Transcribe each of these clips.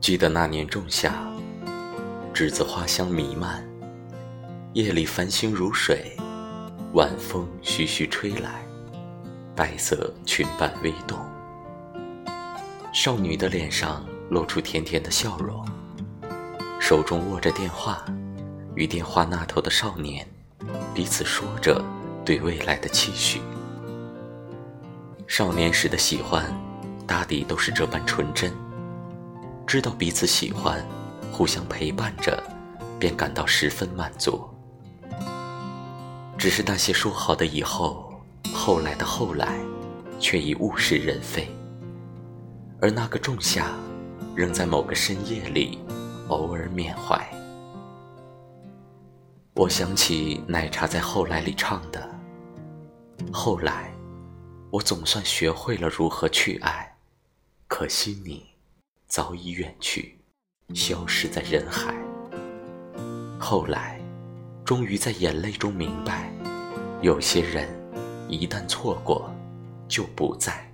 记得那年仲夏，栀子花香弥漫，夜里繁星如水，晚风徐徐吹来，白色裙摆微动，少女的脸上露出甜甜的笑容，手中握着电话，与电话那头的少年彼此说着对未来的期许。少年时的喜欢，大抵都是这般纯真。知道彼此喜欢，互相陪伴着，便感到十分满足。只是那些说好的以后，后来的后来，却已物是人非。而那个仲夏，仍在某个深夜里，偶尔缅怀。我想起奶茶在《后来》里唱的：“后来，我总算学会了如何去爱，可惜你。”早已远去，消失在人海。后来，终于在眼泪中明白，有些人一旦错过，就不在。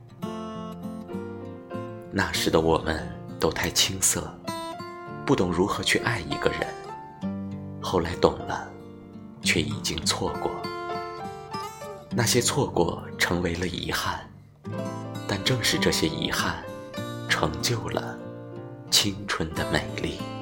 那时的我们都太青涩，不懂如何去爱一个人。后来懂了，却已经错过。那些错过成为了遗憾，但正是这些遗憾，成就了。青春的美丽。